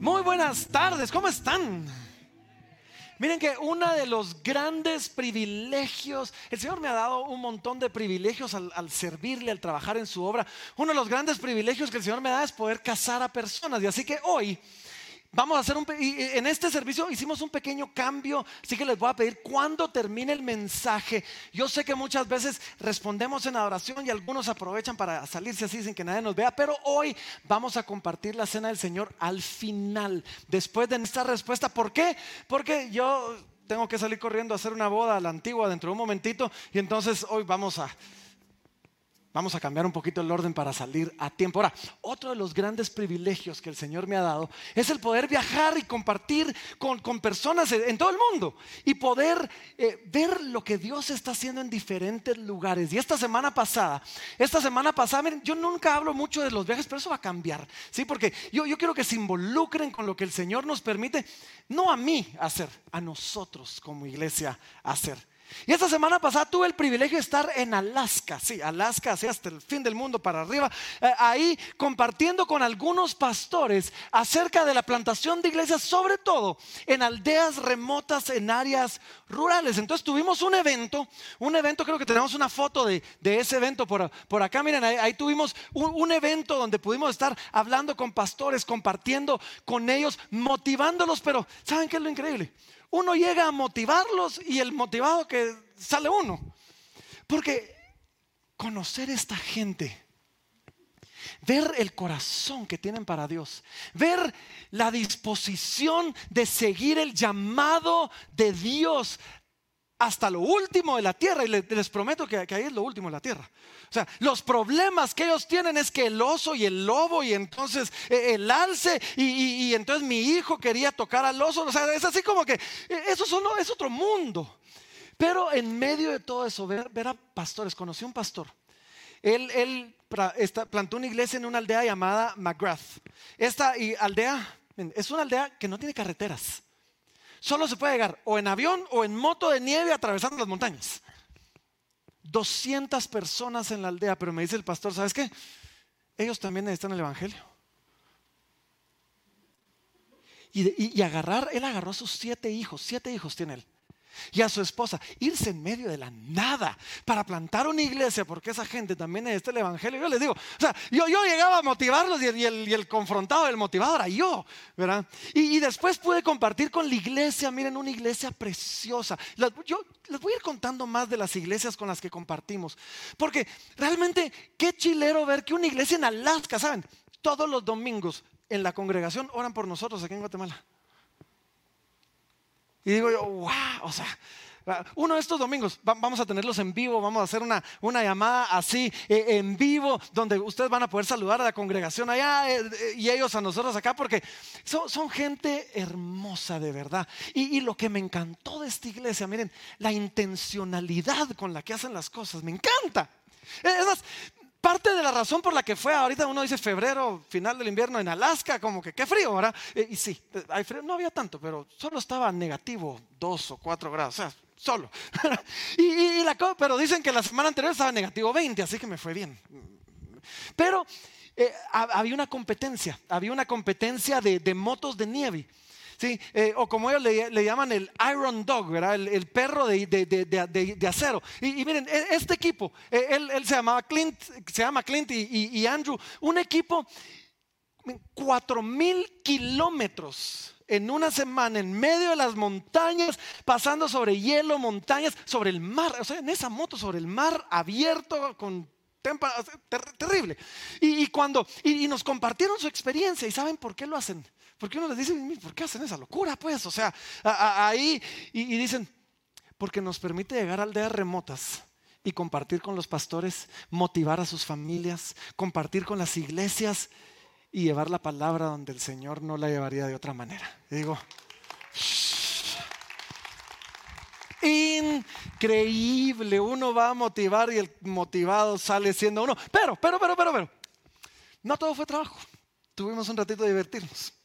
Muy buenas tardes, ¿cómo están? Miren que uno de los grandes privilegios, el Señor me ha dado un montón de privilegios al, al, servirle, al trabajar en su obra. Uno de los grandes privilegios que el Señor me da es poder casar a personas. Y así que hoy Vamos a hacer un, en este servicio hicimos un pequeño cambio, así que les voy a pedir cuando termine el mensaje. Yo sé que muchas veces respondemos en adoración y algunos aprovechan para salirse así sin que nadie nos vea, pero hoy vamos a compartir la cena del Señor al final, después de esta respuesta. ¿Por qué? Porque yo tengo que salir corriendo a hacer una boda a la antigua dentro de un momentito y entonces hoy vamos a Vamos a cambiar un poquito el orden para salir a tiempo. Ahora, otro de los grandes privilegios que el Señor me ha dado es el poder viajar y compartir con, personas en todo el mundo y poder eh, ver lo que Dios está haciendo en diferentes lugares. Y esta semana pasada, esta semana pasada, miren, yo nunca hablo mucho de los viajes, pero eso va a cambiar, ¿sí? Porque yo, yo quiero que se involucren con lo que el Señor nos permite, no a mí hacer, a nosotros como iglesia hacer. Y esta semana pasada tuve el privilegio de estar en Alaska, sí, Alaska, así hasta el fin del mundo para arriba, eh, ahí compartiendo con algunos pastores acerca de la plantación de iglesias, sobre todo en aldeas remotas, en áreas rurales. Entonces tuvimos un evento, un evento, creo que tenemos una foto de, ese evento por, por, acá, miren, ahí, tuvimos un, un evento donde pudimos estar hablando con pastores, compartiendo con ellos, motivándolos, pero ¿saben qué es lo increíble? Uno llega a motivarlos y el motivado que sale uno. Porque conocer esta gente, ver el corazón que tienen para Dios, ver la disposición de seguir el llamado de Dios hasta lo último de la tierra. Y les, prometo que, ahí es lo último de la tierra. O sea, los problemas que ellos tienen es que el oso y el lobo y entonces eh, el alce y, entonces mi hijo quería tocar al oso. O sea, es así como que eh, eso solo es otro mundo. Pero en medio de todo eso, ver, a pastores, conocí a un pastor. Él, él plantó una iglesia en una aldea llamada McGrath. Esta aldea es una aldea que no tiene carreteras solo se puede llegar o en avión o en moto de nieve atravesando las montañas. 200 personas en la aldea, pero me dice el pastor, ¿sabes qué? Ellos también necesitan el Evangelio. Y, y, agarrar, él agarró a sus siete hijos, siete hijos tiene él y a su esposa, irse en medio de la nada para plantar una iglesia, porque esa gente también es el evangelio. Yo les digo, o sea, yo, yo llegaba a motivarlos y el, y el, confrontado, el motivado era yo, ¿verdad? Y, después pude compartir con la iglesia, miren, una iglesia preciosa. yo les voy a ir contando más de las iglesias con las que compartimos, porque realmente qué chilero ver que una iglesia en Alaska, ¿saben? Todos los domingos en la congregación oran por nosotros aquí en Guatemala. Y digo yo, wow, o sea, uno de estos domingos vamos a tenerlos en vivo, vamos a hacer una, una llamada así eh, en vivo, donde ustedes van a poder saludar a la congregación allá eh, eh, y ellos a nosotros acá, porque son, son gente hermosa de verdad. Y, y, lo que me encantó de esta iglesia, miren, la intencionalidad con la que hacen las cosas, me encanta. Es Parte de la razón por la que fue, ahorita uno dice febrero, final del invierno en Alaska, como que qué frío, ¿verdad? Eh, y sí, hay frío, no había tanto, pero solo estaba negativo dos o cuatro grados, o sea, solo. y, pero dicen que la semana anterior estaba negativo 20, así que me fue bien. Pero eh, había una competencia, había una competencia de motos de nieve. ¿Sí? Eh, o como ellos le, llaman el Iron Dog, ¿verdad? El, perro de, acero. Y, miren, e, este equipo, e, él, se llamaba Clint, llama Clint y, Andrew, un equipo, cuatro mil kilómetros en una semana en medio de las montañas, pasando sobre hielo, montañas, sobre el mar, o sea, en esa moto sobre el mar abierto con terrible. Y, cuando y, nos compartieron su experiencia y saben por qué lo hacen. Porque uno les dice, ¿por qué hacen esa locura? Pues, o sea, ahí y, dicen, porque nos permite llegar a aldeas remotas y compartir con los pastores, motivar a sus familias, compartir con las iglesias y llevar la palabra donde el Señor no la llevaría de otra manera. digo, increíble, uno va a motivar y el motivado sale siendo uno. Pero, pero, pero, pero, pero, no todo fue trabajo. Tuvimos un ratito de divertirnos.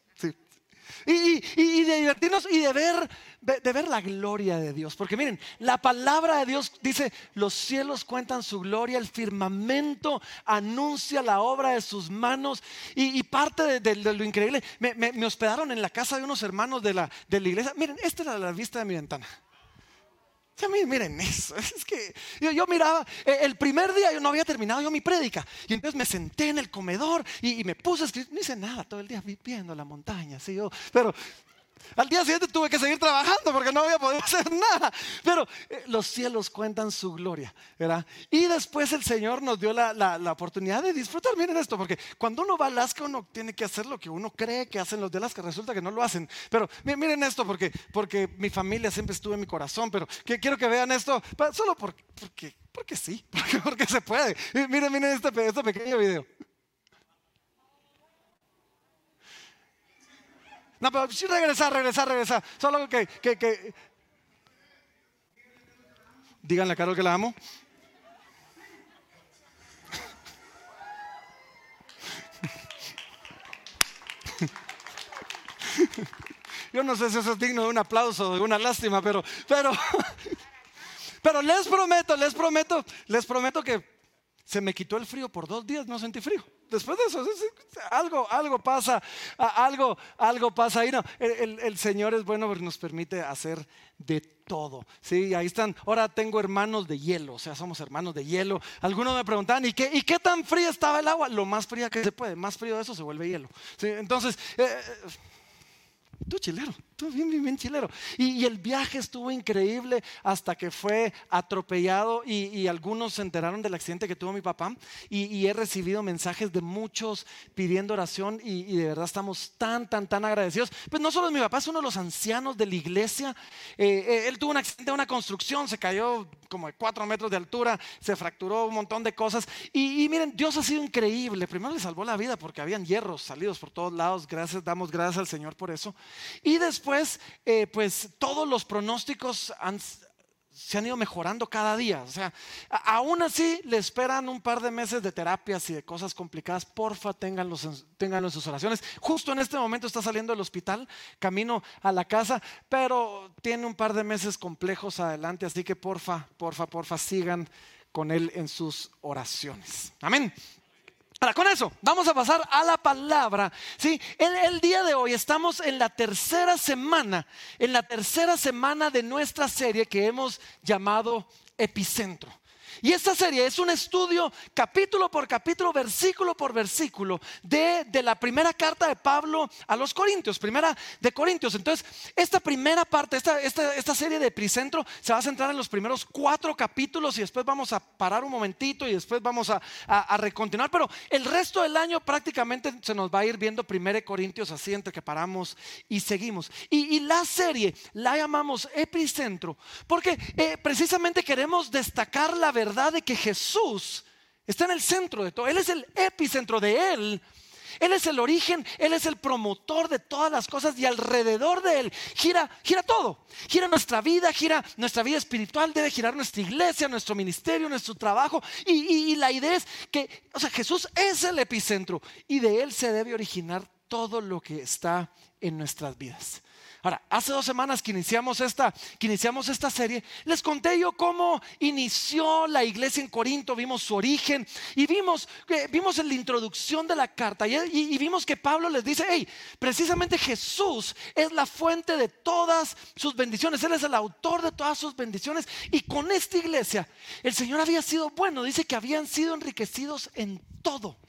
Y, de divertirnos y de ver, de ver la gloria de Dios. Porque miren, la palabra de Dios dice, los cielos cuentan su gloria, el firmamento anuncia la obra de sus manos. Y, parte de, lo increíble, me, hospedaron en la casa de unos hermanos de la, de la iglesia. Miren, esta era la vista de mi ventana miren eso, es que yo, miraba, eh, el primer día yo no había terminado yo mi prédica y entonces me senté en el comedor y, me puse a escribir, no hice nada todo el día viendo la montaña, ¿sí? pero al día siguiente tuve que seguir trabajando porque no había podido hacer nada. Pero eh, los cielos cuentan su gloria, ¿verdad? Y después el Señor nos dio la, la, oportunidad de disfrutar. Miren esto, porque cuando uno va a Alaska uno tiene que hacer lo que uno cree que hacen los de Alaska. Resulta que no lo hacen. Pero miren esto, porque, porque mi familia siempre estuvo en mi corazón. Pero que, quiero que vean esto solo porque, porque, porque sí, porque, porque se puede. Miren, miren este, este pequeño video. No, pero sí regresar, regresar, regresar. Solo que, que, que... Díganle a Carol que la amo. Yo no sé si eso es digno de un aplauso o de una lástima, pero, pero, pero les prometo, les prometo, les prometo que se me quitó el frío por dos días, no sentí frío. Después de eso, algo, algo pasa, algo, algo pasa ahí. No, el, Señor es bueno, pero nos permite hacer de todo. Sí, ahí están. Ahora tengo hermanos de hielo, o sea, somos hermanos de hielo. Algunos me preguntan, ¿y qué, ¿y qué tan fría estaba el agua? Lo más fría que se puede, más frío de eso se vuelve hielo. ¿Sí? Entonces, eh, Tú chilero, tú bien, bien, bien chilero. Y, el viaje estuvo increíble hasta que fue atropellado y, algunos se enteraron del accidente que tuvo mi papá. Y, he recibido mensajes de muchos pidiendo oración y, de verdad estamos tan, tan, tan agradecidos. Pues no solo mi papá, es uno de los ancianos de la iglesia. Eh, eh, él tuvo un accidente de una construcción, se cayó como de cuatro metros de altura, se fracturó un montón de cosas. Y, miren, Dios ha sido increíble. Primero le salvó la vida porque habían hierros salidos por todos lados. Gracias, damos gracias al Señor por eso. Y después, eh, pues todos los pronósticos se han ido mejorando cada día. O sea, aún así le esperan un par de meses de terapias y de cosas complicadas. Porfa, ténganlo en sus oraciones. Justo en este momento está saliendo del hospital, camino a la casa, pero tiene un par de meses complejos adelante. Así que porfa, porfa, porfa, sigan con él en sus oraciones. Amén. Ahora, con eso, vamos a pasar a la palabra. ¿sí? El, el, día de hoy estamos en la tercera semana, en la tercera semana de nuestra serie que hemos llamado Epicentro. Y esta serie es un estudio capítulo por capítulo, versículo por versículo de, la primera carta de Pablo a los Corintios, primera de Corintios. Entonces, esta primera parte, esta, esta, serie de Pricentro se va a centrar en los primeros cuatro capítulos y después vamos a parar un momentito y después vamos a, a, recontinuar. Pero el resto del año prácticamente se nos va a ir viendo primera de Corintios así entre que paramos y seguimos. Y, la serie la llamamos Epicentro porque eh, precisamente queremos destacar la verdad verdad de que Jesús está en el centro de todo. Él es el epicentro de Él. Él es el origen, Él es el promotor de todas las cosas y alrededor de Él gira, gira todo. Gira nuestra vida, gira nuestra vida espiritual, debe girar nuestra iglesia, nuestro ministerio, nuestro trabajo. Y, y la idea es que, o sea, Jesús es el epicentro y de Él se debe originar todo lo que está en nuestras vidas. Ahora, hace dos semanas que iniciamos esta, que iniciamos esta serie, les conté yo cómo inició la iglesia en Corinto, vimos su origen y vimos, vimos en la introducción de la carta y, vimos que Pablo les dice, hey, precisamente Jesús es la fuente de todas sus bendiciones, Él es el autor de todas sus bendiciones y con esta iglesia el Señor había sido bueno, dice que habían sido enriquecidos en todo.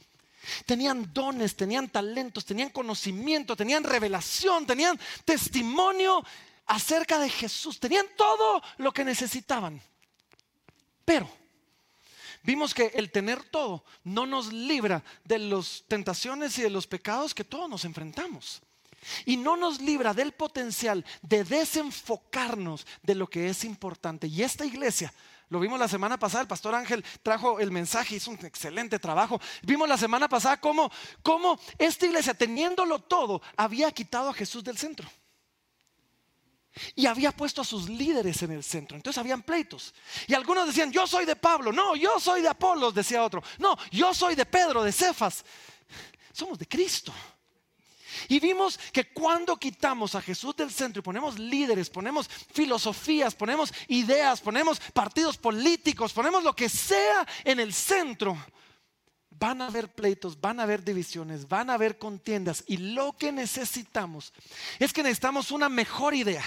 Tenían dones, tenían talentos, tenían conocimiento, tenían revelación, tenían testimonio acerca de Jesús, tenían todo lo que necesitaban. Pero vimos que el tener todo no nos libra de las tentaciones y de los pecados que todos nos enfrentamos. Y no nos libra del potencial de desenfocarnos de lo que es importante. Y esta iglesia lo vimos la semana pasada, el pastor Ángel trajo el mensaje, hizo un excelente trabajo. Vimos la semana pasada cómo, cómo esta iglesia, teniéndolo todo, había quitado a Jesús del centro. Y había puesto a sus líderes en el centro. Entonces habían pleitos. Y algunos decían, yo soy de Pablo. No, yo soy de Apolos, decía otro. No, yo soy de Pedro, de Cefas. Somos de Cristo. Y vimos que cuando quitamos a Jesús del centro y ponemos líderes, ponemos filosofías, ponemos ideas, ponemos partidos políticos, ponemos lo que sea en el centro, van a haber pleitos, van a haber divisiones, van a haber contiendas. Y lo que necesitamos es que necesitamos una mejor idea.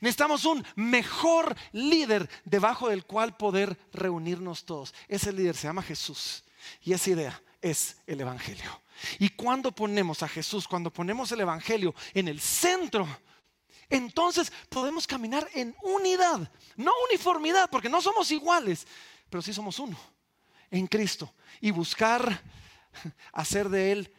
Necesitamos un mejor líder debajo del cual poder reunirnos todos. Ese líder se llama Jesús. Y esa idea es el Evangelio. Y cuando ponemos a Jesús, cuando ponemos el Evangelio en el centro, entonces podemos caminar en unidad, no uniformidad, porque no somos iguales, pero sí somos uno en Cristo y buscar hacer de Él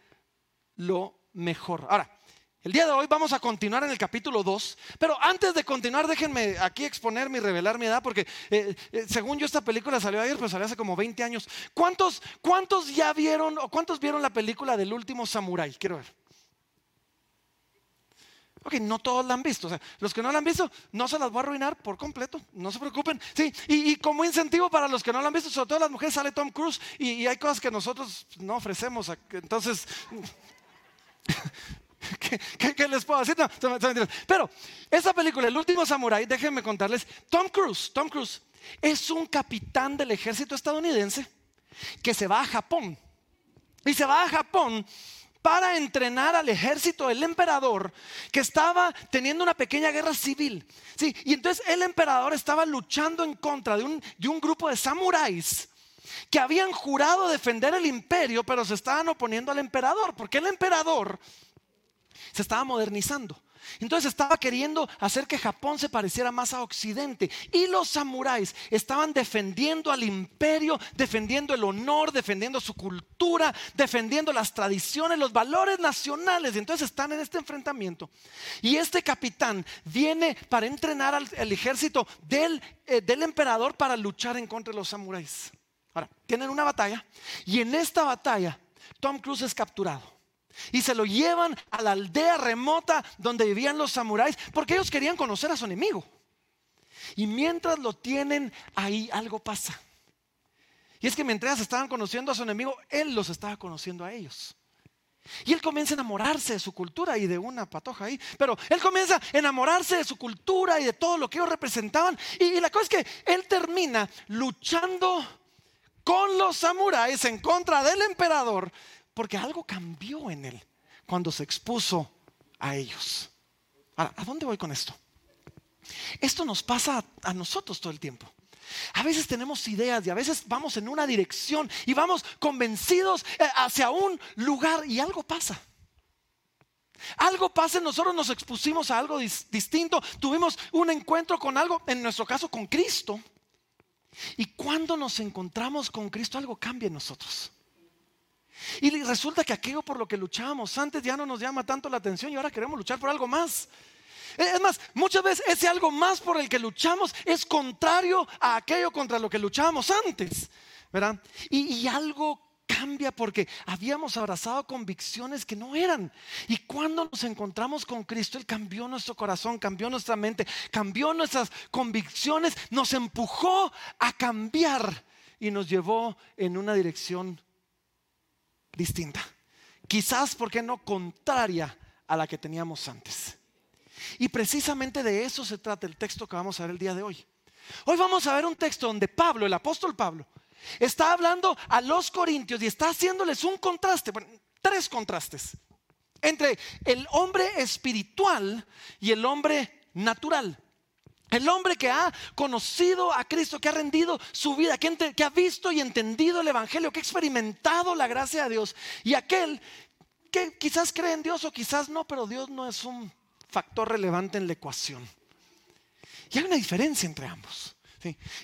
lo mejor. Ahora, el día de hoy vamos a continuar en el capítulo 2, pero antes de continuar déjenme aquí exponerme y revelar mi edad, porque eh, eh, según yo esta película salió ayer, pero salió hace como 20 años. ¿Cuántos, ¿Cuántos ya vieron o cuántos vieron la película del último samurái? Quiero ver. Ok, no todos la han visto. O sea, los que no la han visto, no se las voy a arruinar por completo. No se preocupen. Sí, y, como incentivo para los que no la han visto, sobre todo las mujeres, sale Tom Cruise y, y hay cosas que nosotros no ofrecemos. Entonces, ¿Qué, les puedo decir? pero esa película, El último samurái, déjenme contarles, Tom Cruise, Tom Cruise es un capitán del ejército estadounidense que se va a Japón. Y se va a Japón para entrenar al ejército del emperador que estaba teniendo una pequeña guerra civil. Sí, y entonces el emperador estaba luchando en contra de un, de un grupo de samuráis que habían jurado defender el imperio, pero se estaban oponiendo al emperador, porque el emperador se estaba modernizando. Entonces estaba queriendo hacer que Japón se pareciera más a Occidente. Y los samuráis estaban defendiendo al imperio, defendiendo el honor, defendiendo su cultura, defendiendo las tradiciones, los valores nacionales. Y entonces están en este enfrentamiento. Y este capitán viene para entrenar al, ejército del, eh, del emperador para luchar en contra de los samuráis. Ahora, tienen una batalla. Y en esta batalla, Tom Cruise es capturado. Y se lo llevan a la aldea remota donde vivían los samuráis porque ellos querían conocer a su enemigo. Y mientras lo tienen ahí, algo pasa. Y es que mientras estaban conociendo a su enemigo, él los estaba conociendo a ellos. Y él comienza a enamorarse de su cultura y de una patoja ahí. Pero él comienza a enamorarse de su cultura y de todo lo que ellos representaban. Y, y la cosa es que él termina luchando con los samuráis en contra del emperador porque algo cambió en él cuando se expuso a ellos. Ahora, ¿a dónde voy con esto? Esto nos pasa a, nosotros todo el tiempo. A veces tenemos ideas y a veces vamos en una dirección y vamos convencidos eh, hacia un lugar y algo pasa. Algo pasa, nosotros nos expusimos a algo distinto, tuvimos un encuentro con algo, en nuestro caso con Cristo. Y cuando nos encontramos con Cristo, algo cambia en nosotros. Y resulta que aquello por lo que luchábamos antes ya no nos llama tanto la atención y ahora queremos luchar por algo más. Es más, muchas veces ese algo más por el que luchamos es contrario a aquello contra lo que luchábamos antes. ¿Verdad? Y, y algo cambia porque habíamos abrazado convicciones que no eran. Y cuando nos encontramos con Cristo, Él cambió nuestro corazón, cambió nuestra mente, cambió nuestras convicciones, nos empujó a cambiar y nos llevó en una dirección distinta. Quizás, porque no? Contraria a la que teníamos antes. Y precisamente de eso se trata el texto que vamos a ver el día de hoy. Hoy vamos a ver un texto donde Pablo, el apóstol Pablo, está hablando a los corintios y está haciéndoles un contraste, bueno, tres contrastes, entre el hombre espiritual y el hombre natural. El hombre que ha conocido a Cristo, que ha rendido su vida, que, ha visto y entendido el Evangelio, que ha experimentado la gracia de Dios. Y aquel que quizás cree en Dios o quizás no, pero Dios no es un factor relevante en la ecuación. Y hay una diferencia entre ambos.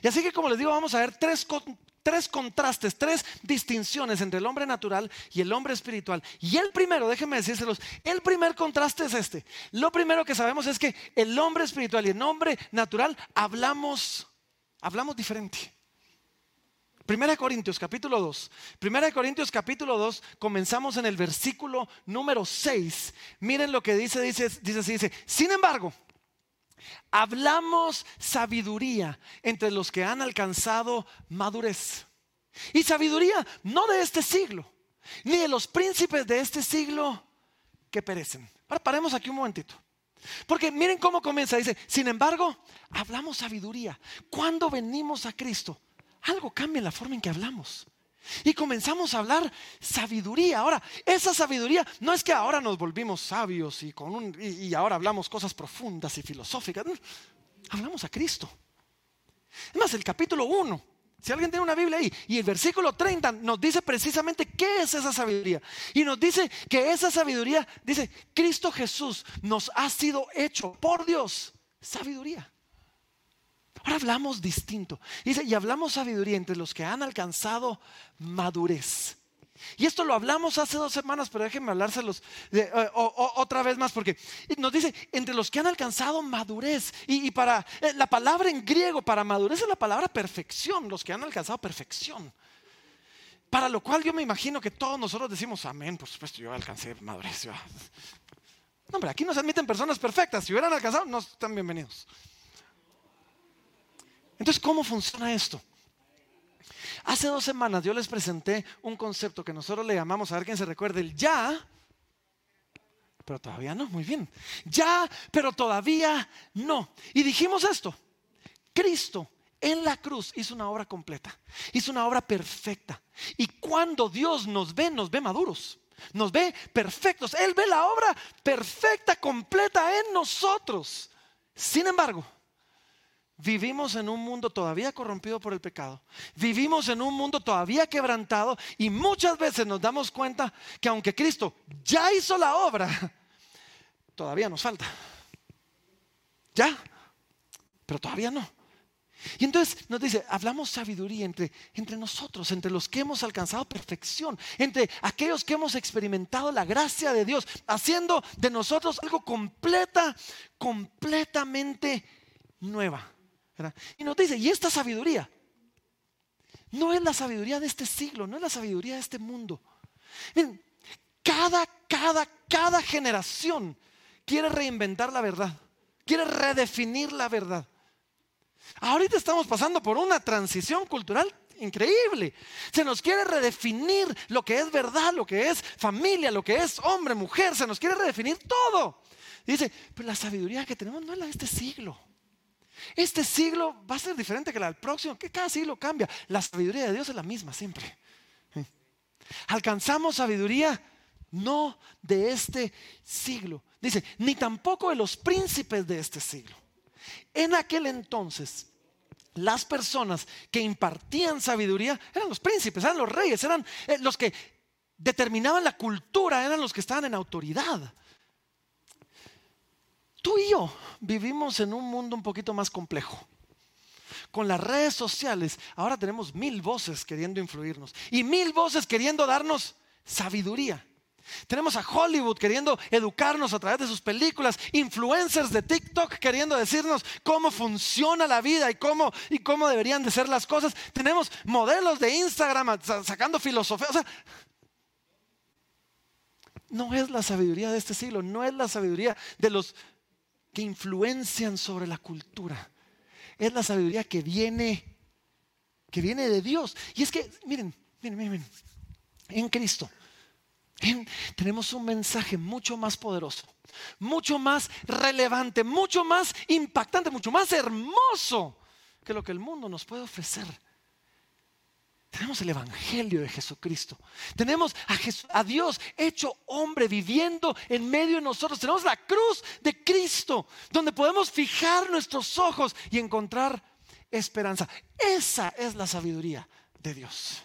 Y así que como les digo, vamos a ver tres, tres contrastes, tres distinciones entre el hombre natural y el hombre espiritual. Y el primero, déjenme decírselos, el primer contraste es este. Lo primero que sabemos es que el hombre espiritual y el hombre natural hablamos, hablamos diferente. Primera de Corintios capítulo 2. Primera de Corintios capítulo 2, comenzamos en el versículo número 6. Miren lo que dice, dice, dice dice, sin embargo, hablamos sabiduría entre los que han alcanzado madurez. Y sabiduría no de este siglo, ni de los príncipes de este siglo que perecen. Paremos aquí un momentito. Porque miren cómo comienza. Dice, sin embargo, hablamos sabiduría. Cuando venimos a Cristo, algo cambia en la forma en que hablamos. Y comenzamos a hablar sabiduría. Ahora, esa sabiduría no es que ahora nos volvimos sabios y, con y, ahora hablamos cosas profundas y filosóficas. hablamos a Cristo. Es más, el capítulo 1, si alguien tiene una Biblia ahí, y el versículo 30 nos dice precisamente qué es esa sabiduría. Y nos dice que esa sabiduría, dice, Cristo Jesús nos ha sido hecho por Dios sabiduría. Ahora hablamos distinto. Dice, y hablamos sabiduría entre los que han alcanzado madurez. Y esto lo hablamos hace dos semanas, pero déjenme hablárselos de, otra vez más, porque nos dice, entre los que han alcanzado madurez, y, para eh, la palabra en griego para madurez es la palabra perfección, los que han alcanzado perfección. Para lo cual yo me imagino que todos nosotros decimos, amén, por supuesto, yo alcancé madurez. No, hombre, aquí no se admiten personas perfectas, si hubieran alcanzado, no están bienvenidos. Entonces, ¿cómo funciona esto? Hace dos semanas yo les presenté un concepto que nosotros le llamamos, a ver quién se recuerde, el ya, pero todavía no, muy bien. Ya, pero todavía no. Y dijimos esto, Cristo en la cruz hizo una obra completa, hizo una obra perfecta. Y cuando Dios nos ve, nos ve maduros, nos ve perfectos. Él ve la obra perfecta, completa en nosotros. Sin embargo, Vivimos en un mundo todavía corrompido por el pecado. Vivimos en un mundo todavía quebrantado y muchas veces nos damos cuenta que aunque Cristo ya hizo la obra, todavía nos falta. Ya, pero todavía no. Y entonces nos dice, hablamos sabiduría entre, nosotros, entre los que hemos alcanzado perfección, entre aquellos que hemos experimentado la gracia de Dios, haciendo de nosotros algo completa, completamente nueva. Y nos dice, y esta sabiduría no es la sabiduría de este siglo, no es la sabiduría de este mundo. Cada, cada, cada generación quiere reinventar la verdad, quiere redefinir la verdad. Ahorita estamos pasando por una transición cultural increíble. Se nos quiere redefinir lo que es verdad, lo que es familia, lo que es hombre, mujer, se nos quiere redefinir todo. dice, pero la sabiduría que tenemos no es la de este siglo. Este siglo va a ser diferente que del próximo, que cada siglo cambia. La sabiduría de Dios es la misma siempre. Alcanzamos sabiduría no de este siglo. Dice, ni tampoco de los príncipes de este siglo. En aquel entonces, las personas que impartían sabiduría eran los príncipes, eran los reyes, eran eh, los que determinaban la cultura, eran los que estaban en autoridad. Tú y yo vivimos en un mundo un poquito más complejo. Con las redes sociales, ahora tenemos mil voces queriendo influirnos y mil voces queriendo darnos sabiduría. Tenemos a Hollywood queriendo educarnos a través de sus películas, influencers de TikTok queriendo decirnos cómo funciona la vida y cómo, y cómo deberían de ser las cosas. Tenemos modelos de Instagram sacando filosofía. O sea, no es la sabiduría de este siglo, no es la sabiduría de los que influencian sobre la cultura. Es la sabiduría que viene, que viene de Dios. Y es que, miren, miren, miren, en Cristo tenemos un mensaje mucho más poderoso, mucho más relevante, mucho más impactante, mucho más hermoso que lo que el mundo nos puede ofrecer. Tenemos el Evangelio de Jesucristo. Tenemos a, Dios hecho hombre viviendo en medio de nosotros. Tenemos la cruz de Cristo donde podemos fijar nuestros ojos y encontrar esperanza. Esa es la sabiduría de Dios.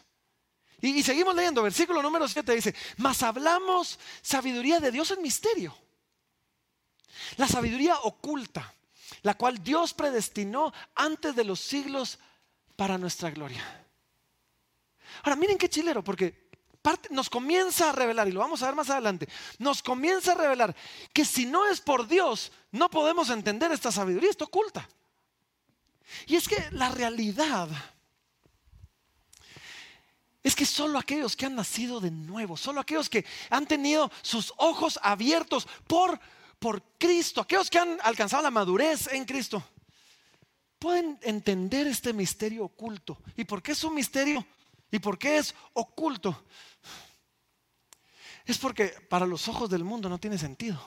Y, y seguimos leyendo, versículo número 7 dice, mas hablamos sabiduría de Dios en misterio. La sabiduría oculta, la cual Dios predestinó antes de los siglos para nuestra gloria. Ahora, miren qué chilero, porque nos comienza a revelar, y lo vamos a ver más adelante, nos comienza a revelar que si no es por Dios, no podemos entender esta sabiduría, está oculta. Y es que la realidad es que solo aquellos que han nacido de nuevo, solo aquellos que han tenido sus ojos abiertos por, por Cristo, aquellos que han alcanzado la madurez en Cristo, pueden entender este misterio oculto. ¿Y por qué es un misterio? ¿Y por qué es oculto? es porque para los ojos del mundo no tiene sentido.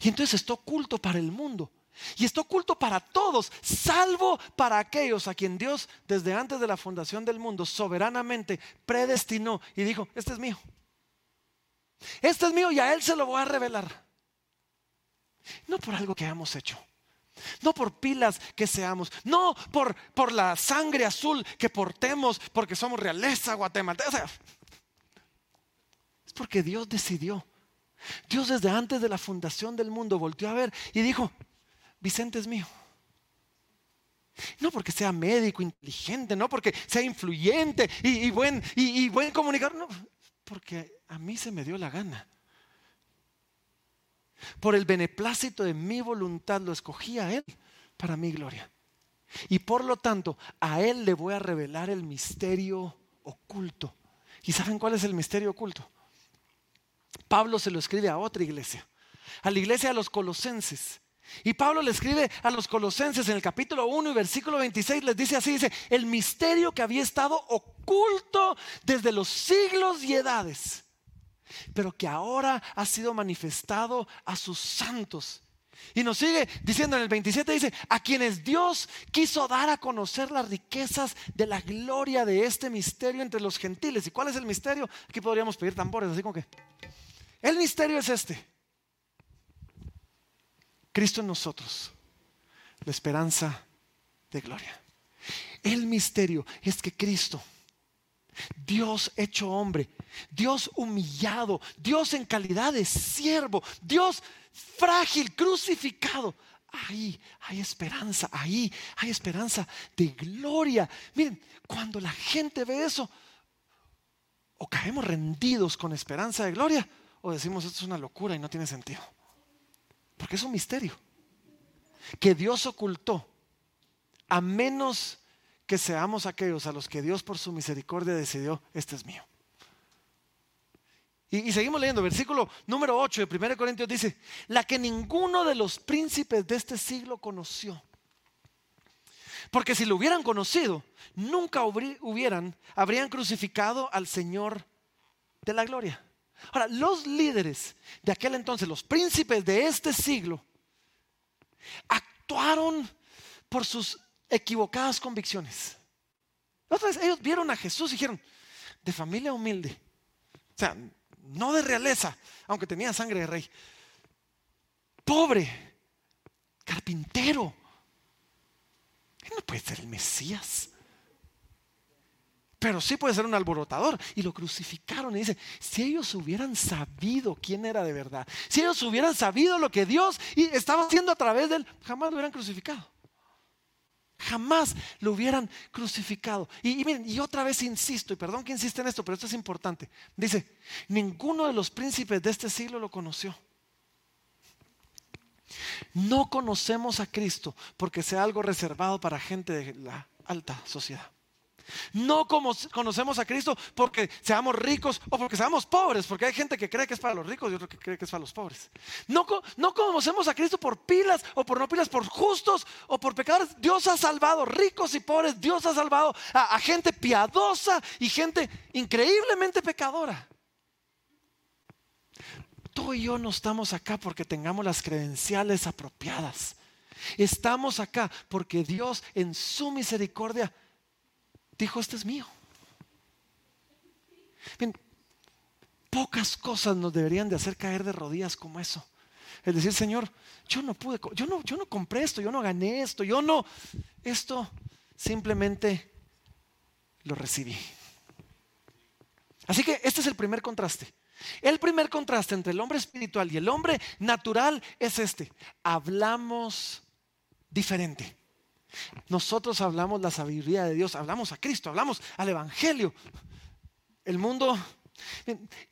Y entonces está oculto para el mundo. Y está oculto para todos, salvo para aquellos a quien Dios desde antes de la fundación del mundo soberanamente predestinó y dijo, este es mío. Este es mío y a Él se lo voy a revelar. No por algo que hayamos hecho. No por pilas que seamos, no por, por la sangre azul que portemos porque somos realeza guatemalteca. es porque Dios decidió. Dios desde antes de la fundación del mundo volvió a ver y dijo, Vicente es mío. No porque sea médico, inteligente, no porque sea influyente y, buen, y, y buen comunicador, no, porque a mí se me dio la gana. Por el beneplácito de mi voluntad lo escogí a Él para mi gloria. Y por lo tanto, a Él le voy a revelar el misterio oculto. ¿Y saben cuál es el misterio oculto? Pablo se lo escribe a otra iglesia, a la iglesia de los colosenses. Y Pablo le escribe a los colosenses en el capítulo 1 y versículo 26, les dice así, dice, el misterio que había estado oculto desde los siglos y edades, pero que ahora ha sido manifestado a sus santos. Y nos sigue diciendo en el 27, dice, a quienes Dios quiso dar a conocer las riquezas de la gloria de este misterio entre los gentiles. ¿Y cuál es el misterio? Aquí podríamos pedir tambores, así como que... El misterio es este Cristo en nosotros, la esperanza de gloria. El misterio es que Cristo, Dios hecho hombre, Dios humillado, Dios en calidad de siervo, Dios frágil, crucificado, ahí hay esperanza, ahí hay esperanza de gloria. Miren, cuando la gente ve eso, o caemos rendidos con esperanza de gloria, o decimos esto es una locura y no tiene sentido. Porque es un misterio que Dios ocultó, a menos que seamos aquellos a los que Dios por su misericordia decidió, este es mío. Y, seguimos leyendo, versículo número 8 de 1 Corintios dice, la que ninguno de los príncipes de este siglo conoció. Porque si lo hubieran conocido, nunca hubieran, habrían crucificado al Señor de la gloria. Ahora, los líderes de aquel entonces, los príncipes de este siglo, actuaron por sus equivocadas convicciones. Otra vez, ellos vieron a Jesús y dijeron, de familia humilde, o sea, no de realeza, aunque tenía sangre de rey, pobre, carpintero. Él no puede ser el Mesías pero sí puede ser un alborotador. Y lo crucificaron y dice, si ellos hubieran sabido quién era de verdad, si ellos hubieran sabido lo que Dios estaba haciendo a través de él, jamás lo hubieran crucificado. Jamás lo hubieran crucificado. Y, miren, y otra vez insisto, y perdón que insiste en esto, pero esto es importante. Dice, ninguno de los príncipes de este siglo lo conoció. No conocemos a Cristo porque sea algo reservado para gente de la alta sociedad. No como conocemos a Cristo porque seamos ricos o porque seamos pobres, porque hay gente que cree que es para los ricos y otro que cree que es para los pobres. No, no conocemos a Cristo por pilas o por no pilas, por justos o por pecadores. Dios ha salvado ricos y pobres, Dios ha salvado a, a gente piadosa y gente increíblemente pecadora. Tú y yo no estamos acá porque tengamos las credenciales apropiadas. Estamos acá porque Dios en su misericordia dijo, este es mío. Bien, pocas cosas nos deberían de hacer caer de rodillas como eso. Es decir, Señor, yo no pude, yo no, yo no compré esto, yo no gané esto, yo no, esto simplemente lo recibí. Así que este es el primer contraste. El primer contraste entre el hombre espiritual y el hombre natural es este. Hablamos diferente. Nosotros hablamos la sabiduría de Dios, hablamos a Cristo, hablamos al Evangelio. El mundo,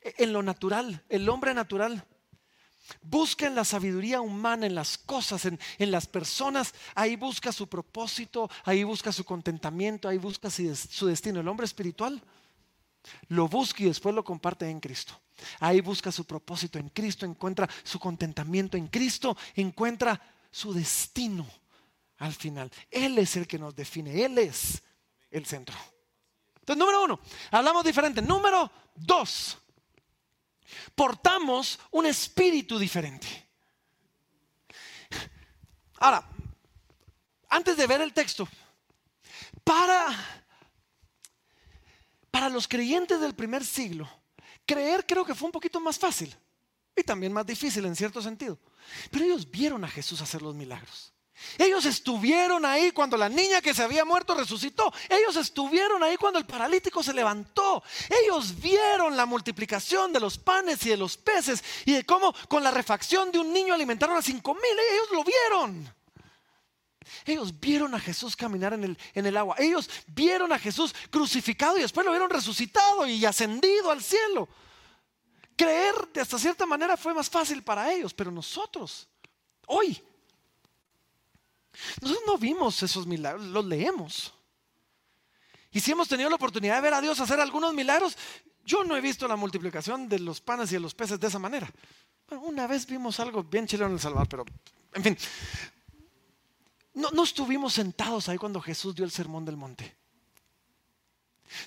en lo natural, el hombre natural, busca en la sabiduría humana, en las cosas, en, las personas, ahí busca su propósito, ahí busca su contentamiento, ahí busca su destino. El hombre espiritual lo busca y después lo comparte en Cristo. Ahí busca su propósito en Cristo, encuentra su contentamiento en Cristo, encuentra su destino al final. Él es el que nos define, Él es el centro. Entonces, número uno, hablamos diferente. Número dos, portamos un espíritu diferente. Ahora, antes de ver el texto, para, para los creyentes del primer siglo, creer creo que fue un poquito más fácil y también más difícil en cierto sentido. Pero ellos vieron a Jesús hacer los milagros. Ellos estuvieron ahí cuando la niña que se había muerto resucitó. Ellos estuvieron ahí cuando el paralítico se levantó. Ellos vieron la multiplicación de los panes y de los peces y de cómo con la refacción de un niño alimentaron a cinco mil. Ellos lo vieron. Ellos vieron a Jesús caminar en el, en el agua. Ellos vieron a Jesús crucificado y después lo vieron resucitado y ascendido al cielo. Creer de hasta cierta manera fue más fácil para ellos, pero nosotros, hoy, nosotros no vimos esos milagros, los leemos. Y si hemos tenido la oportunidad de ver a Dios hacer algunos milagros, yo no he visto la multiplicación de los panes y de los peces de esa manera. una vez vimos algo bien chileno en El Salvador, pero en fin, no, no estuvimos sentados ahí cuando Jesús dio el sermón del monte.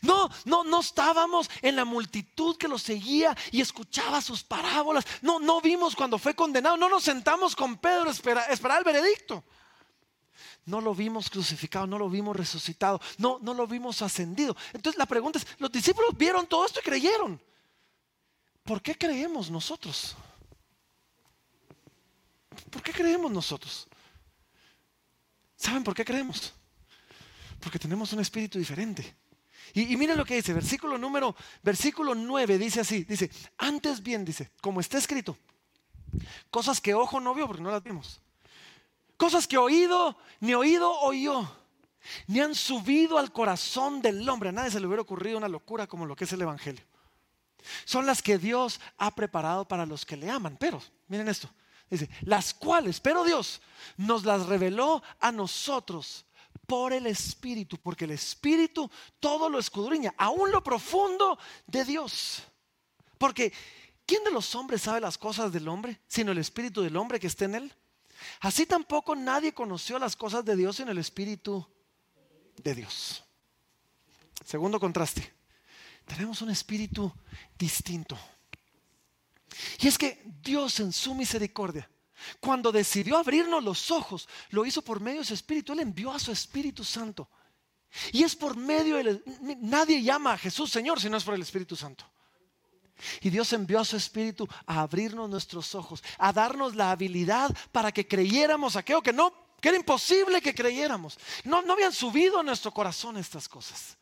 No, no, no estábamos en la multitud que lo seguía y escuchaba sus parábolas. No, no vimos cuando fue condenado. No nos sentamos con Pedro esperar el veredicto. No lo vimos crucificado, no lo vimos resucitado, no, no lo vimos ascendido. Entonces la pregunta es, los discípulos vieron todo esto y creyeron. ¿Por qué creemos nosotros? ¿Por qué creemos nosotros? ¿Saben por qué creemos? Porque tenemos un espíritu diferente. Y, miren lo que dice, versículo número, versículo 9 dice así, dice, antes bien, dice, como está escrito, cosas que ojo no vio porque no las vimos, cosas que oído, ni oído oyó, ni han subido al corazón del hombre, a nadie se le hubiera ocurrido una locura como lo que es el Evangelio. Son las que Dios ha preparado para los que le aman, pero, miren esto, dice, las cuales, pero Dios nos las reveló a nosotros por el Espíritu, porque el Espíritu todo lo escudriña, aún lo profundo de Dios. Porque, ¿quién de los hombres sabe las cosas del hombre, sino el Espíritu del hombre que está en él? Así tampoco nadie conoció las cosas de Dios sino el Espíritu de Dios. Segundo contraste, tenemos un espíritu distinto. Y es que Dios en su misericordia cuando decidió abrirnos los ojos, lo hizo por medio de su Espíritu. Él envió a su Espíritu Santo. Y es por medio de... Nadie llama a Jesús Señor si no es por el Espíritu Santo. Y Dios envió a su Espíritu a abrirnos nuestros ojos, a darnos la habilidad para que creyéramos aquello que no, que era imposible que creyéramos. No, no habían subido a nuestro corazón estas cosas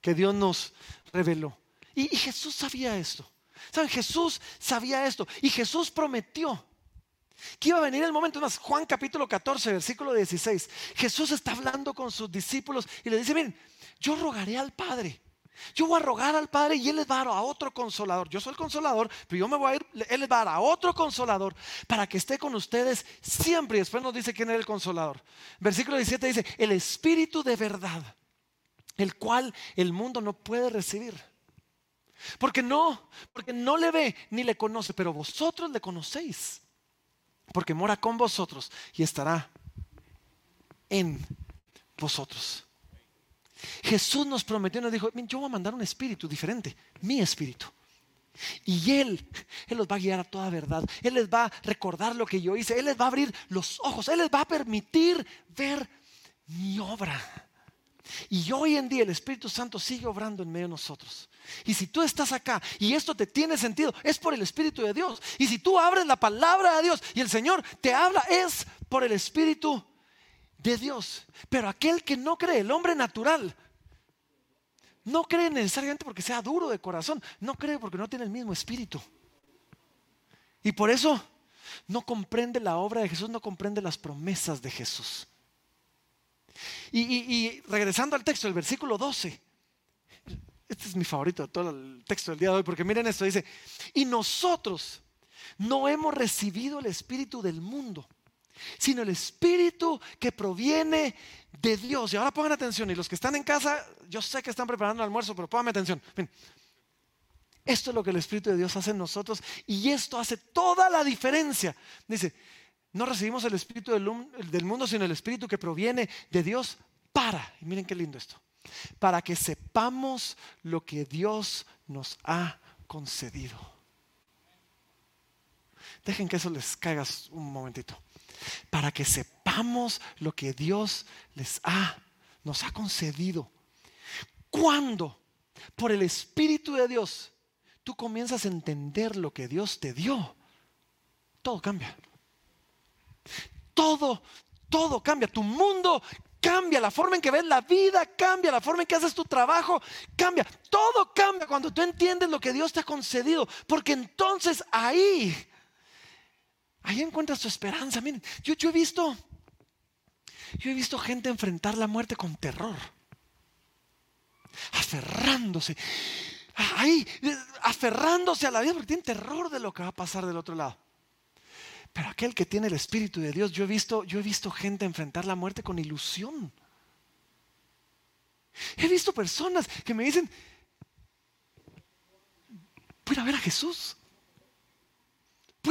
que Dios nos reveló. Y, Jesús sabía esto. ¿Saben? Jesús sabía esto. Y Jesús prometió que iba a venir el momento, más Juan capítulo 14, versículo 16, Jesús está hablando con sus discípulos y le dice, miren, yo rogaré al Padre. Yo voy a rogar al Padre y Él les va a dar a otro consolador. Yo soy el consolador, pero yo me voy a ir, Él les va a dar a otro consolador para que esté con ustedes siempre. Y después nos dice quién es el consolador. Versículo 17 dice, el Espíritu de verdad, el cual el mundo no puede recibir. Porque no, porque no le ve ni le conoce, pero vosotros le conocéis porque mora con vosotros y estará en vosotros. Jesús nos prometió, nos dijo, yo voy a mandar un espíritu diferente, mi espíritu. Y Él, Él los va a guiar a toda verdad. Él les va a recordar lo que yo hice. Él les va a abrir los ojos. Él les va a permitir ver mi obra. Y hoy en día el Espíritu Santo sigue obrando en medio de nosotros. Y si tú estás acá y esto te tiene sentido, es por el Espíritu de Dios. Y si tú abres la palabra de Dios y el Señor te habla, es por el Espíritu de Dios. Pero aquel que no cree, el hombre natural, no cree necesariamente porque sea duro de corazón, no cree porque no tiene el mismo Espíritu. Y por eso no comprende la obra de Jesús, no comprende las promesas de Jesús. Y, regresando al texto, el versículo 12. Este es mi favorito de todo el texto del día de hoy, porque miren esto, dice, y nosotros no hemos recibido el espíritu del mundo, sino el espíritu que proviene de Dios. Y ahora pongan atención, y los que están en casa, yo sé que están preparando el almuerzo, pero pónganme atención. esto es lo que el Espíritu de Dios hace en nosotros y esto hace toda la diferencia. Dice, no recibimos el espíritu del, mundo, sino el espíritu que proviene de Dios para, y miren qué lindo esto, para que sepamos lo que Dios nos ha concedido. Dejen que eso les caiga un momentito. Para que sepamos lo que Dios les ha, nos ha concedido. Cuando por el Espíritu de Dios tú comienzas a entender lo que Dios te dio, todo cambia. Todo, todo cambia. Tu mundo cambia, la forma en que ves la vida cambia, la forma en que haces tu trabajo cambia. Todo cambia cuando tú entiendes lo que Dios te ha concedido, porque entonces ahí, ahí encuentras tu esperanza. Miren, yo, he visto, yo he visto gente enfrentar la muerte con terror, aferrándose, ahí, aferrándose a la vida porque tienen terror de lo que va a pasar del otro lado. Pero aquel que tiene el Espíritu de Dios, yo he visto, yo he visto gente enfrentar la muerte con ilusión. He visto personas que me dicen, voy a ver a Jesús.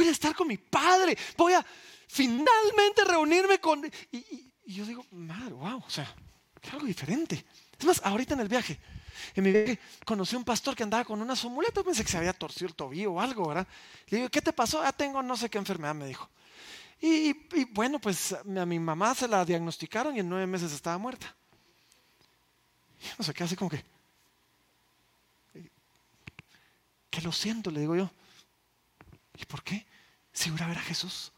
Voy a estar con mi Padre. Voy a finalmente reunirme con... Y, yo digo, madre, wow, o sea, algo diferente. Es más, ahorita en el viaje, en mi viaje conocí a un pastor que andaba con unas amuletas, pensé que se había torcido el tobillo o algo, ¿verdad? Le digo, ¿qué te pasó? Ah, tengo no sé qué enfermedad, me dijo. Y, bueno, pues a mi mamá se la diagnosticaron y en nueve meses estaba muerta. Y no sé qué, así como que, que lo siento, le digo yo. ¿Y por qué? Si voy a ver a Jesús.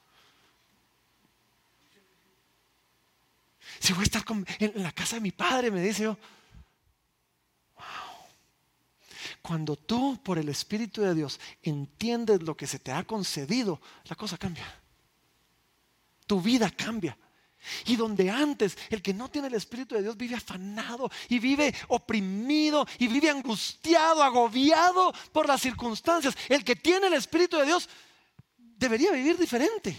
Si voy a estar en la casa de mi padre, me dice yo. Cuando tú por el Espíritu de Dios entiendes lo que se te ha concedido, la cosa cambia. Tu vida cambia. Y donde antes el que no tiene el Espíritu de Dios vive afanado y vive oprimido y vive angustiado, agobiado por las circunstancias, el que tiene el Espíritu de Dios debería vivir diferente.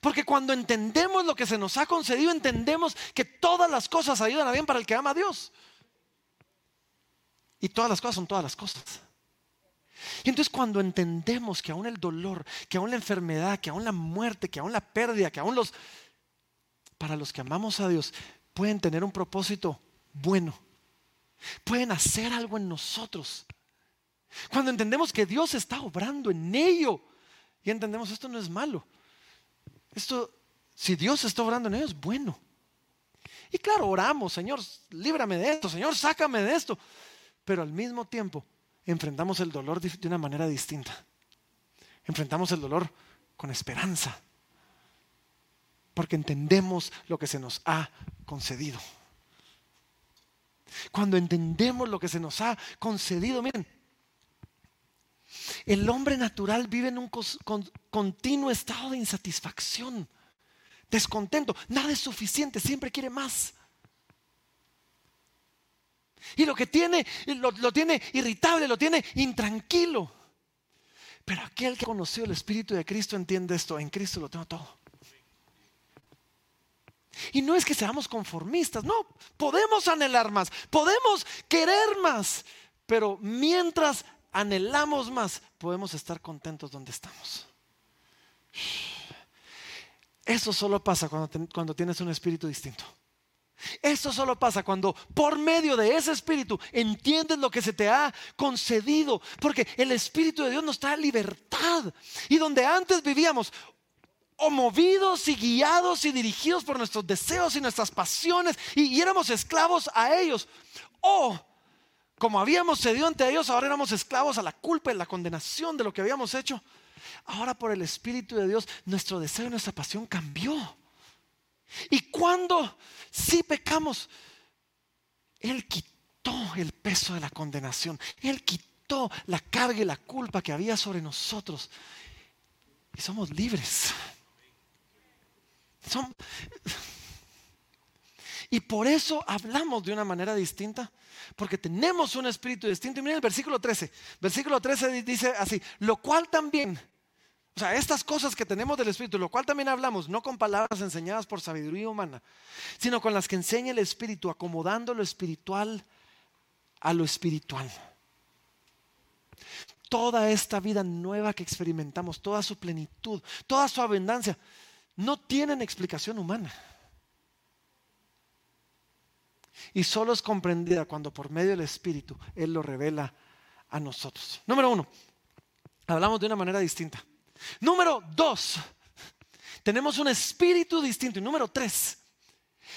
Porque cuando entendemos lo que se nos ha concedido, entendemos que todas las cosas ayudan a bien para el que ama a Dios. Y todas las cosas son todas las cosas. Y entonces cuando entendemos que aún el dolor, que aún la enfermedad, que aún la muerte, que aún la pérdida, que aún los... Para los que amamos a Dios, pueden tener un propósito bueno. Pueden hacer algo en nosotros. Cuando entendemos que Dios está obrando en ello. Y entendemos, esto no es malo. Esto, si Dios está obrando en ello, es bueno. Y claro, oramos, Señor, líbrame de esto, Señor, sácame de esto pero al mismo tiempo enfrentamos el dolor de una manera distinta. Enfrentamos el dolor con esperanza, porque entendemos lo que se nos ha concedido. Cuando entendemos lo que se nos ha concedido, miren, el hombre natural vive en un continuo estado de insatisfacción, descontento, nada es suficiente, siempre quiere más. Y lo que tiene, lo, tiene irritable, lo tiene intranquilo. Pero aquel que conoció el Espíritu de Cristo entiende esto. En Cristo lo tengo todo. Y no es que seamos conformistas, no, podemos anhelar más, podemos querer más, pero mientras anhelamos más, podemos estar contentos donde estamos. Eso solo pasa cuando, cuando tienes un espíritu distinto. Esto solo pasa cuando por medio de ese espíritu entiendes lo que se te ha concedido, porque el espíritu de Dios nos da libertad. Y donde antes vivíamos o movidos y guiados y dirigidos por nuestros deseos y nuestras pasiones y, éramos esclavos a ellos, o como habíamos cedido ante ellos, ahora éramos esclavos a la culpa y la condenación de lo que habíamos hecho. Ahora por el Espíritu de Dios, nuestro deseo y nuestra pasión cambió. Y cuando sí pecamos, Él quitó el peso de la condenación. Él quitó la carga y la culpa que había sobre nosotros. Y somos libres. Y por eso hablamos de una manera distinta, porque tenemos un espíritu distinto. Y miren el versículo 13. Versículo 13 dice así, lo cual también o sea, estas cosas que tenemos del Espíritu, lo cual también hablamos, no con palabras enseñadas por sabiduría humana, sino con las que enseña el Espíritu, acomodando lo espiritual a lo espiritual. Toda esta vida nueva que experimentamos, toda su plenitud, toda su abundancia, no tienen explicación humana. Y solo es comprendida cuando por medio del Espíritu Él lo revela a nosotros. Número uno, hablamos de una manera distinta. Número dos, tenemos un espíritu distinto. Y número tres,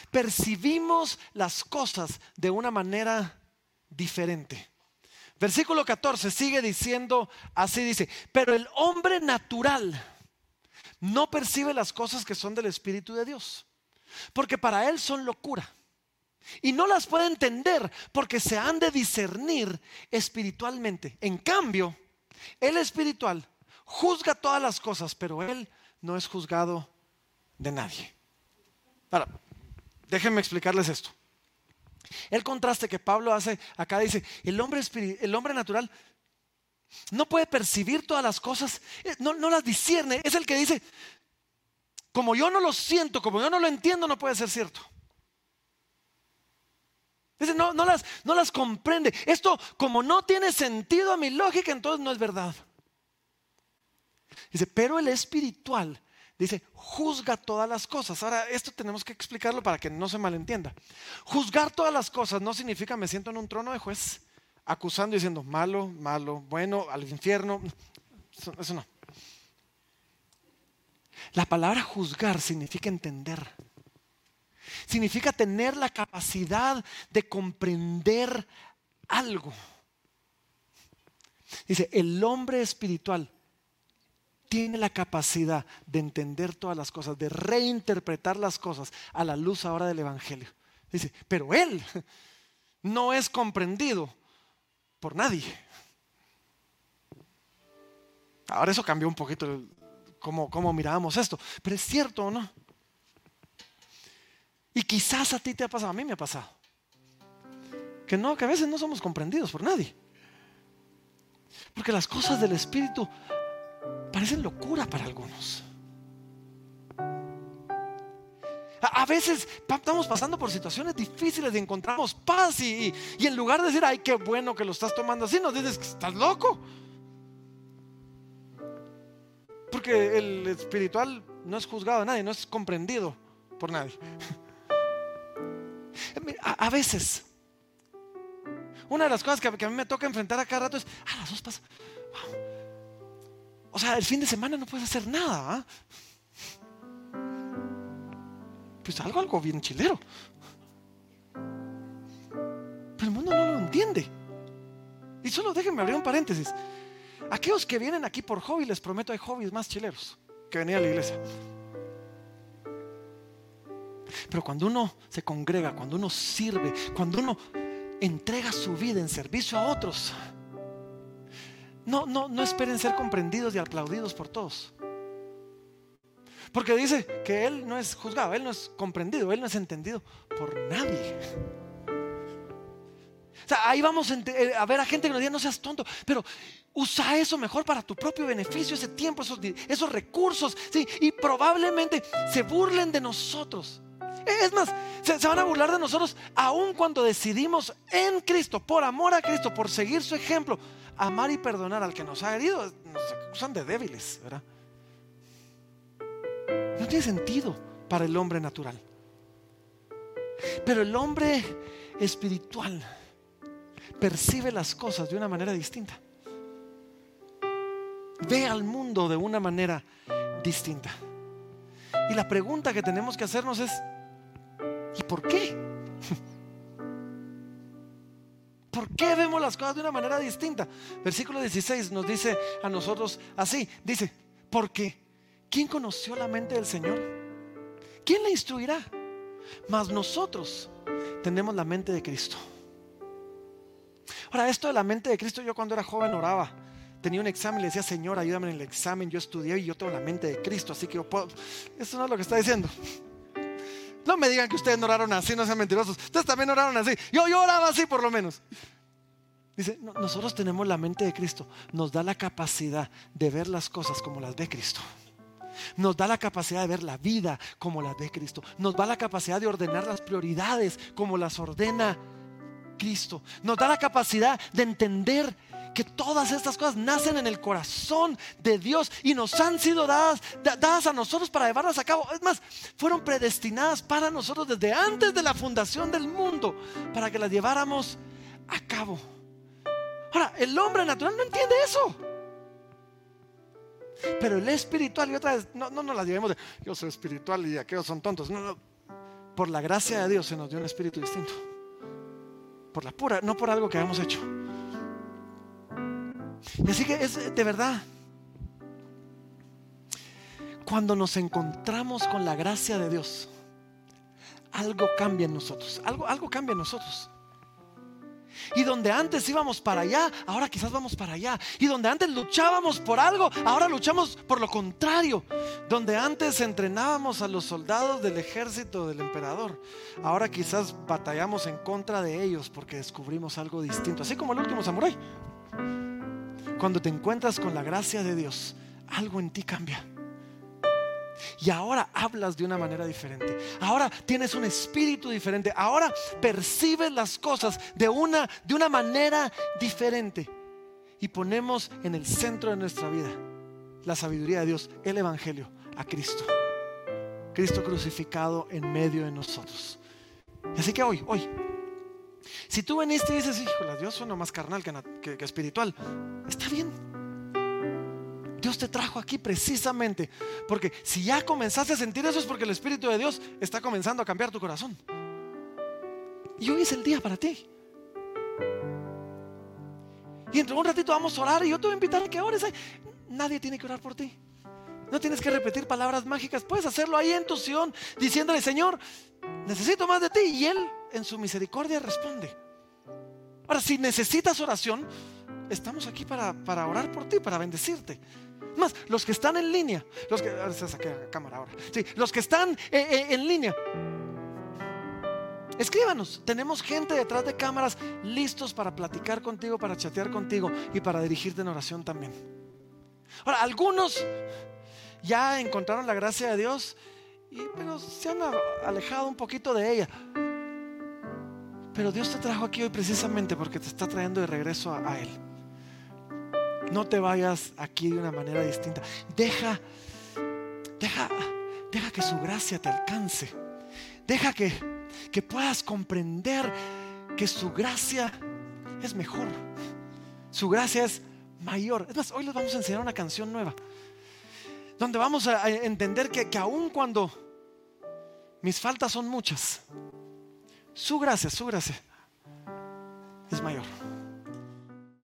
percibimos las cosas de una manera diferente. Versículo 14 sigue diciendo, así dice, pero el hombre natural no percibe las cosas que son del Espíritu de Dios, porque para él son locura. Y no las puede entender porque se han de discernir espiritualmente. En cambio, el espiritual juzga todas las cosas, pero él no es juzgado de nadie. Ahora, déjenme explicarles esto. El contraste que Pablo hace acá dice, el hombre, el hombre natural no puede percibir todas las cosas, eh, no, no las discierne. Es el que dice, como yo no lo siento, como yo no lo entiendo, no puede ser cierto. Dice, no, no, las, no las comprende. Esto, como no tiene sentido a mi lógica, entonces no es verdad. Dice, pero el espiritual Dice, juzga todas las cosas. Ahora, esto tenemos que explicarlo para que no se malentienda. Juzgar todas las cosas no significa me siento en un trono de juez acusando y diciendo malo, malo, bueno, al infierno. Eso, no. La palabra juzgar significa entender. Significa tener la capacidad de comprender algo. Dice, el hombre espiritual tiene la capacidad de entender todas las cosas, de reinterpretar las cosas a la luz ahora del Evangelio. Dice, pero él no es comprendido por nadie. Ahora eso cambió un poquito cómo, cómo mirábamos esto, pero es cierto o no. Y quizás a ti te ha pasado, a mí me ha pasado. Que no, que a veces no somos comprendidos por nadie. Porque las cosas del Espíritu parecen locura para algunos. A, veces estamos pasando por situaciones difíciles y encontramos paz y, en lugar de decir, ay, qué bueno que lo estás tomando así, nos dices que estás loco. Porque el espiritual no es juzgado de nadie, no es comprendido por nadie. A, veces, una de las cosas que, a mí me toca enfrentar a cada rato es, ah, las dos pasan. O sea, el fin de semana no puedes hacer nada. ¿ah? Pues algo, algo bien chilero. Pero el mundo no lo entiende. Y solo déjenme abrir un paréntesis. Aquellos que vienen aquí por hobby, les prometo, hay hobbies más chileros que venir a la iglesia. Pero cuando uno se congrega, cuando uno sirve, cuando uno entrega su vida en servicio a otros, no, no, no esperen ser comprendidos y aplaudidos por todos. Porque dice que Él no es juzgado, Él no es comprendido, Él no es entendido por nadie. O sea, ahí vamos eh, a ver a gente que nos diga, no seas tonto, pero usa eso mejor para tu propio beneficio, ese tiempo, esos, esos recursos, ¿sí? y probablemente se burlen de nosotros. Es más, se, van a burlar de nosotros aun cuando decidimos en Cristo, por amor a Cristo, por seguir su ejemplo, amar y perdonar al que nos ha herido, nos acusan de débiles, ¿verdad? No tiene sentido para el hombre natural. Pero el hombre espiritual percibe las cosas de una manera distinta. Ve al mundo de una manera distinta. Y la pregunta que tenemos que hacernos es, ¿y por qué? ¿Por qué vemos las cosas de una manera distinta? Versículo 16 nos dice a nosotros así, dice, porque ¿quién conoció la mente del Señor? ¿Quién la instruirá? Mas nosotros tenemos la mente de Cristo. Ahora, esto de la mente de Cristo, yo cuando era joven oraba. Tenía un examen y le decía, Señor, ayúdame en el examen. Yo estudié y yo tengo la mente de Cristo, así que yo puedo. Eso no es lo que está diciendo. No me digan que ustedes no oraron así, no sean mentirosos. Ustedes también oraron así. Yo, yo oraba así por lo menos. Dice, nosotros tenemos la mente de Cristo. Nos da la capacidad de ver las cosas como las ve Cristo. Nos da la capacidad de ver la vida como las ve Cristo. Nos da la capacidad de ordenar las prioridades como las ordena Cristo. Nos da la capacidad de entender que todas estas cosas nacen en el corazón de Dios y nos han sido dadas, dadas a nosotros para llevarlas a cabo. Es más, fueron predestinadas para nosotros desde antes de la fundación del mundo, para que las lleváramos a cabo. Ahora, el hombre natural no entiende eso. Pero el espiritual, y otra vez, no, no nos la llevemos de yo soy espiritual y aquellos son tontos. No, no. Por la gracia de Dios se nos dio un espíritu distinto. Por la pura, no por algo que hayamos hecho. Así que es de verdad. Cuando nos encontramos con la gracia de Dios, algo cambia en nosotros. Algo, algo cambia en nosotros. Y donde antes íbamos para allá, ahora quizás vamos para allá. Y donde antes luchábamos por algo, ahora luchamos por lo contrario. Donde antes entrenábamos a los soldados del ejército del emperador, ahora quizás batallamos en contra de ellos porque descubrimos algo distinto. Así como el último samurái. Cuando te encuentras con la gracia de Dios, algo en ti cambia. Y ahora hablas de una manera diferente. Ahora tienes un espíritu diferente. Ahora percibes las cosas de una, de una manera diferente. Y ponemos en el centro de nuestra vida la sabiduría de Dios, el Evangelio, a Cristo. Cristo crucificado en medio de nosotros. Así que hoy, hoy, si tú veniste y dices, híjole, Dios suena más carnal que, espiritual, está bien. Dios te trajo aquí precisamente porque si ya comenzaste a sentir eso es porque el Espíritu de Dios está comenzando a cambiar tu corazón. Y hoy es el día para ti. Y entre un ratito vamos a orar y yo te voy a invitar a que ores. Nadie tiene que orar por ti. No tienes que repetir palabras mágicas. Puedes hacerlo ahí en tu Sion diciéndole, Señor, necesito más de ti. Y Él en su misericordia responde. Ahora, si necesitas oración, estamos aquí para, para orar por ti, para bendecirte. Más, los que están en línea, los que, cámara ahora. los que están eh, eh, en línea, escríbanos. Tenemos gente detrás de cámaras listos para platicar contigo, para chatear contigo y para dirigirte en oración también. Ahora, algunos ya encontraron la gracia de Dios, y, pero se han alejado un poquito de ella. Pero Dios te trajo aquí hoy precisamente porque te está trayendo de regreso a Él. No te vayas aquí de una manera distinta. Deja, deja, deja que su gracia te alcance. Deja que, que puedas comprender que su gracia es mejor. Su gracia es mayor. Es más, hoy les vamos a enseñar una canción nueva. Donde vamos a entender que, que aun cuando mis faltas son muchas, su gracia, su gracia es mayor.